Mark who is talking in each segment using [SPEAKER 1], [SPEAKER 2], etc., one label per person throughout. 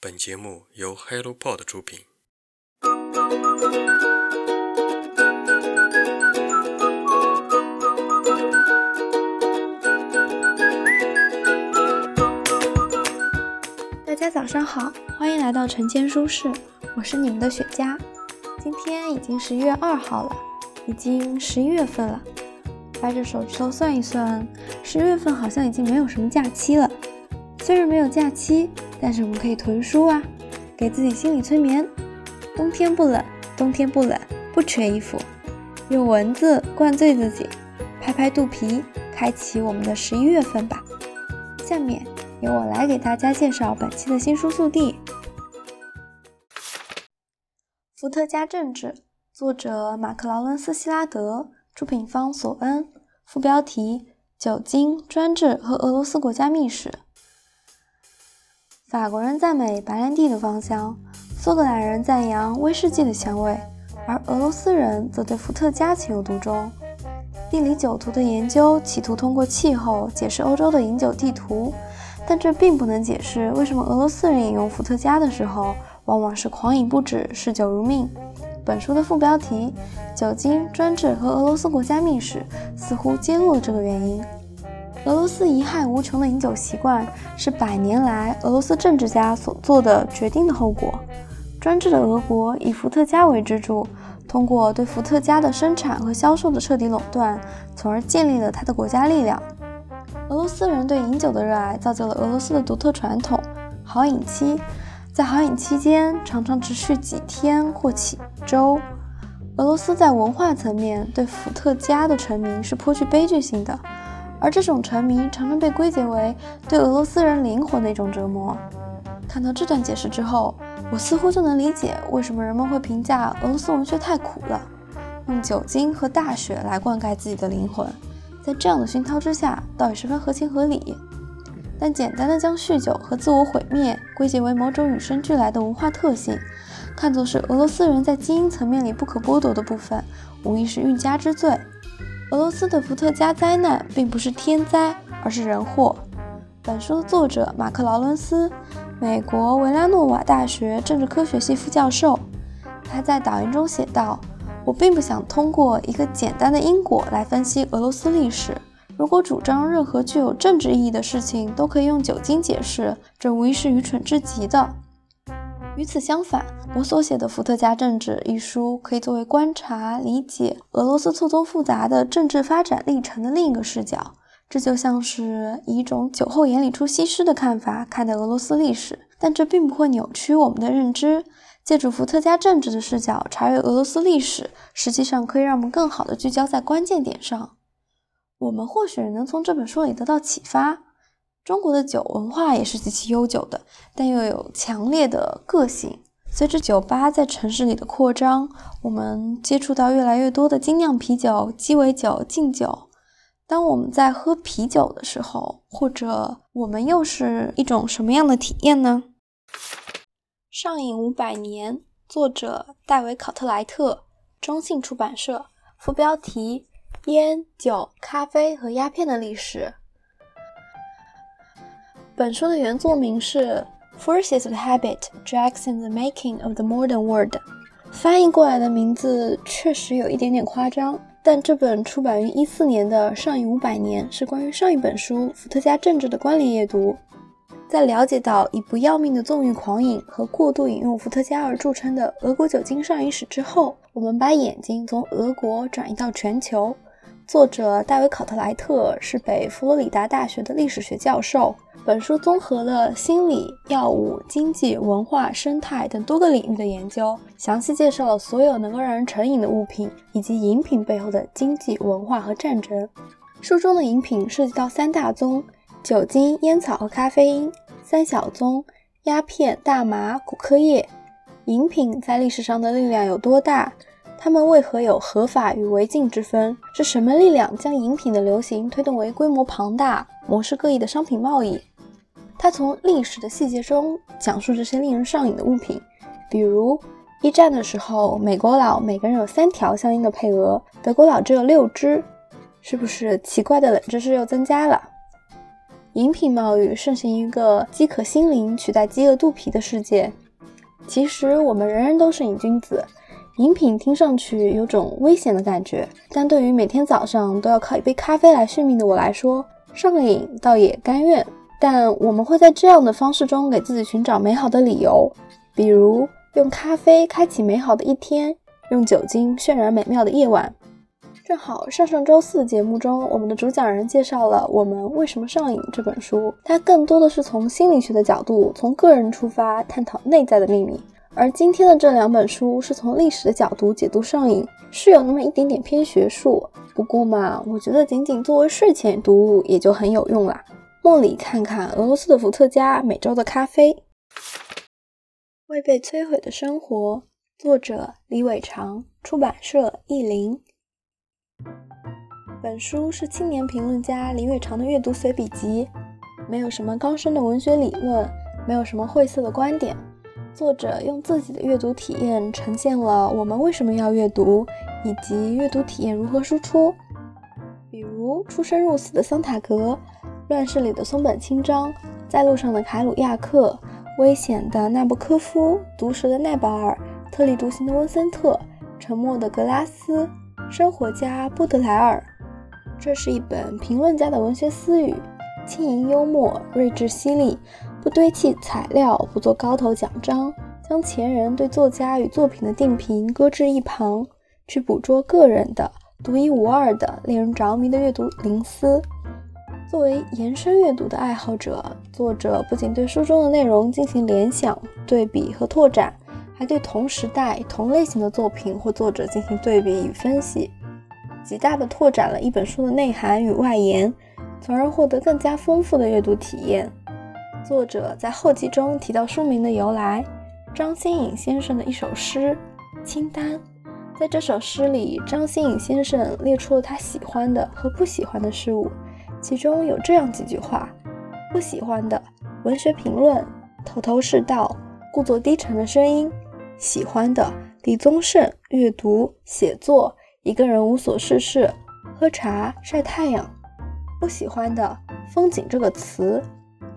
[SPEAKER 1] 本节目由 HelloPod 出品。
[SPEAKER 2] 大家早上好，欢迎来到晨间书室，我是你们的雪茄。今天已经十一月二号了，已经十一月份了。掰着手指头算一算，十月份好像已经没有什么假期了。虽然没有假期，但是我们可以囤书啊，给自己心理催眠。冬天不冷，冬天不冷，不缺衣服。用文字灌醉自己，拍拍肚皮，开启我们的十一月份吧。下面由我来给大家介绍本期的新书速递。伏特加政治，作者马克劳伦斯希拉德。出品方索恩，副标题：酒精、专制和俄罗斯国家秘史。法国人赞美白兰地的芳香，苏格兰人赞扬威士忌的香味，而俄罗斯人则对伏特加情有独钟。地理酒图的研究企图通过气候解释欧洲的饮酒地图，但这并不能解释为什么俄罗斯人饮用伏特加的时候往往是狂饮不止、嗜酒如命。本书的副标题《酒精专制和俄罗斯国家秘史》似乎揭露了这个原因。俄罗斯贻害无穷的饮酒习惯是百年来俄罗斯政治家所做的决定的后果。专制的俄国以伏特加为支柱，通过对伏特加的生产和销售的彻底垄断，从而建立了他的国家力量。俄罗斯人对饮酒的热爱造就了俄罗斯的独特传统——豪饮期。在豪饮期间，常常持续几天或几周。俄罗斯在文化层面对伏特加的沉迷是颇具悲剧性的，而这种沉迷常常被归结为对俄罗斯人灵魂的一种折磨。看到这段解释之后，我似乎就能理解为什么人们会评价俄罗斯文学太苦了，用酒精和大雪来灌溉自己的灵魂，在这样的熏陶之下，倒也十分合情合理。但简单的将酗酒和自我毁灭归结为某种与生俱来的文化特性，看作是俄罗斯人在基因层面里不可剥夺的部分，无疑是欲加之罪。俄罗斯的伏特加灾难并不是天灾，而是人祸。本书的作者马克劳伦斯，美国维拉诺瓦大学政治科学系副教授，他在导言中写道：“我并不想通过一个简单的因果来分析俄罗斯历史。”如果主张任何具有政治意义的事情都可以用酒精解释，这无疑是愚蠢至极的。与此相反，我所写的《伏特加政治》一书可以作为观察、理解俄罗斯错综复杂的政治发展历程的另一个视角。这就像是以一种酒后眼里出西施的看法看待俄罗斯历史，但这并不会扭曲我们的认知。借助伏特加政治的视角查阅俄罗斯历史，实际上可以让我们更好地聚焦在关键点上。我们或许能从这本书里得到启发。中国的酒文化也是极其悠久的，但又有强烈的个性。随着酒吧在城市里的扩张，我们接触到越来越多的精酿啤酒、鸡尾酒、劲酒。当我们在喝啤酒的时候，或者我们又是一种什么样的体验呢？上瘾五百年，作者戴维·考特莱特，中信出版社，副标题。烟、酒、咖啡和鸦片的历史。本书的原作名是《Forces of Habit: Drags in the Making of the Modern World》，翻译过来的名字确实有一点点夸张。但这本出版于一四年的《上瘾五百年》是关于上一本书《伏特加政治》的关联阅读。在了解到以不要命的纵欲狂饮和过度饮用伏特加而著称的俄国酒精上瘾史之后，我们把眼睛从俄国转移到全球。作者戴维·考特莱特是北佛罗里达大学的历史学教授。本书综合了心理、药物、经济、文化、生态等多个领域的研究，详细介绍了所有能够让人成瘾的物品以及饮品背后的经济、文化和战争。书中的饮品涉及到三大宗：酒精、烟草和咖啡因；三小宗：鸦片、大麻、古柯叶。饮品在历史上的力量有多大？他们为何有合法与违禁之分？是什么力量将饮品的流行推动为规模庞大、模式各异的商品贸易？他从历史的细节中讲述这些令人上瘾的物品，比如一战的时候，美国佬每个人有三条相应的配额，德国佬只有六支，是不是奇怪的冷知识又增加了？饮品贸易盛行一个饥渴心灵取代饥饿肚皮的世界。其实我们人人都是瘾君子，饮品听上去有种危险的感觉，但对于每天早上都要靠一杯咖啡来续命的我来说，上瘾倒也甘愿。但我们会在这样的方式中给自己寻找美好的理由，比如用咖啡开启美好的一天，用酒精渲染美妙的夜晚。正好上上周四的节目中，我们的主讲人介绍了《我们为什么上瘾》这本书，它更多的是从心理学的角度，从个人出发探讨内在的秘密。而今天的这两本书是从历史的角度解读上瘾，是有那么一点点偏学术。不过嘛，我觉得仅仅作为睡前读物也就很有用啦。梦里看看俄罗斯的伏特加，美洲的咖啡，未被摧毁的生活。作者李伟长，出版社译林。本书是青年评论家林伟长的阅读随笔集，没有什么高深的文学理论，没有什么晦涩的观点。作者用自己的阅读体验呈现了我们为什么要阅读，以及阅读体验如何输出。比如出生入死的桑塔格，乱世里的松本清张，在路上的凯鲁亚克，危险的纳博科夫，毒舌的奈保尔，特立独行的温森特，沉默的格拉斯，生活家波德莱尔。这是一本评论家的文学私语，轻盈幽默，睿智犀利，不堆砌材料，不做高头奖章，将前人对作家与作品的定评搁置一旁，去捕捉个人的独一无二的、令人着迷的阅读灵思。作为延伸阅读的爱好者，作者不仅对书中的内容进行联想、对比和拓展，还对同时代、同类型的作品或作者进行对比与分析。极大地拓展了一本书的内涵与外延，从而获得更加丰富的阅读体验。作者在后记中提到书名的由来，张新颖先生的一首诗《清单》。在这首诗里，张新颖先生列出了他喜欢的和不喜欢的事物，其中有这样几句话：不喜欢的文学评论，头头是道，故作低沉的声音；喜欢的李宗盛，阅读写作。一个人无所事事，喝茶晒太阳。不喜欢的风景这个词，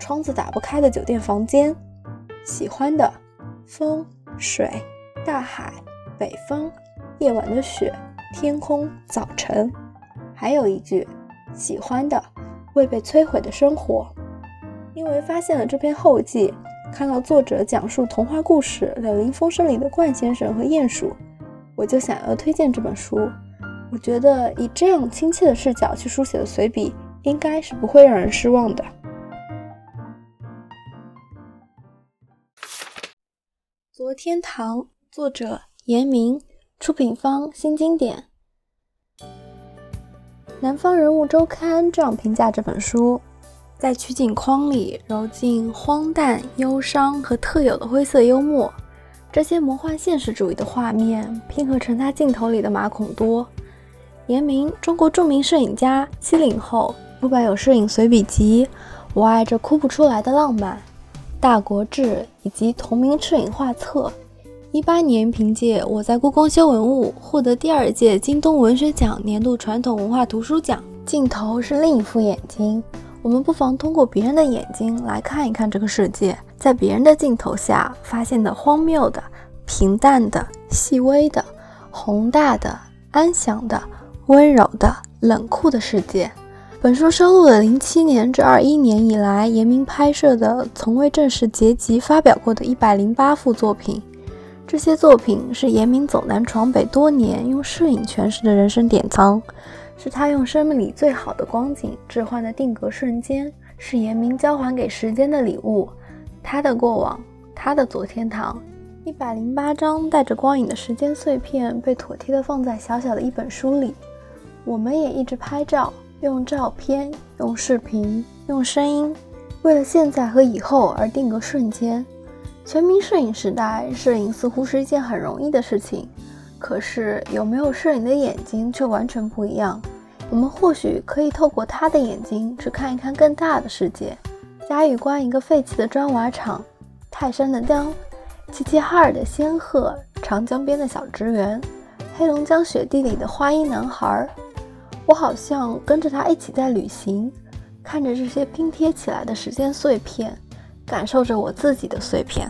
[SPEAKER 2] 窗子打不开的酒店房间。喜欢的风水大海北风夜晚的雪天空早晨。还有一句，喜欢的未被摧毁的生活。因为发现了这篇后记，看到作者讲述童话故事《柳林风声》里的冠先生和鼹鼠。我就想要推荐这本书。我觉得以这样亲切的视角去书写的随笔，应该是不会让人失望的。天堂，作者严明，出品方新经典。南方人物周刊这样评价这本书：在取景框里揉进荒诞、忧伤和特有的灰色幽默。这些魔幻现实主义的画面拼合成他镜头里的马孔多。严明，中国著名摄影家，七零后，出版有摄影随笔集《我爱这哭不出来的浪漫》《大国志》以及同名摄影画册。一八年凭借《我在故宫修文物》获得第二届京东文学奖年度传统文化图书奖。镜头是另一副眼睛，我们不妨通过别人的眼睛来看一看这个世界。在别人的镜头下发现的荒谬的、平淡的、细微的、宏大的、安详的、温柔的、冷酷的世界。本书收录了零七年至二一年以来严明拍摄的从未正式结集发表过的一百零八幅作品。这些作品是严明走南闯北多年用摄影诠释的人生典藏，是他用生命里最好的光景置换的定格瞬间，是严明交还给时间的礼物。他的过往，他的昨天堂，一百零八张带着光影的时间碎片被妥帖地放在小小的一本书里。我们也一直拍照，用照片，用视频，用声音，为了现在和以后而定格瞬间。全民摄影时代，摄影似乎是一件很容易的事情，可是有没有摄影的眼睛却完全不一样。我们或许可以透过他的眼睛去看一看更大的世界。嘉峪关一个废弃的砖瓦厂，泰山的江，齐齐哈尔的仙鹤，长江边的小职员，黑龙江雪地里的花衣男孩。我好像跟着他一起在旅行，看着这些拼贴起来的时间碎片，感受着我自己的碎片。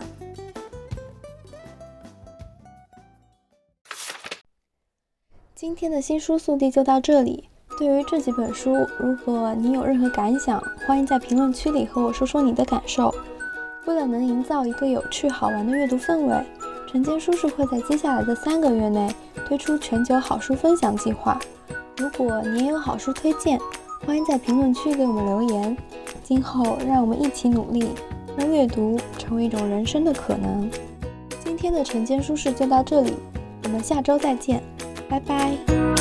[SPEAKER 2] 今天的新书速递就到这里。对于这几本书，如果你有任何感想，欢迎在评论区里和我说说你的感受。为了能营造一个有趣好玩的阅读氛围，晨间叔叔会在接下来的三个月内推出全球好书分享计划。如果你也有好书推荐，欢迎在评论区给我们留言。今后让我们一起努力，让阅读成为一种人生的可能。今天的晨间书事就到这里，我们下周再见，拜拜。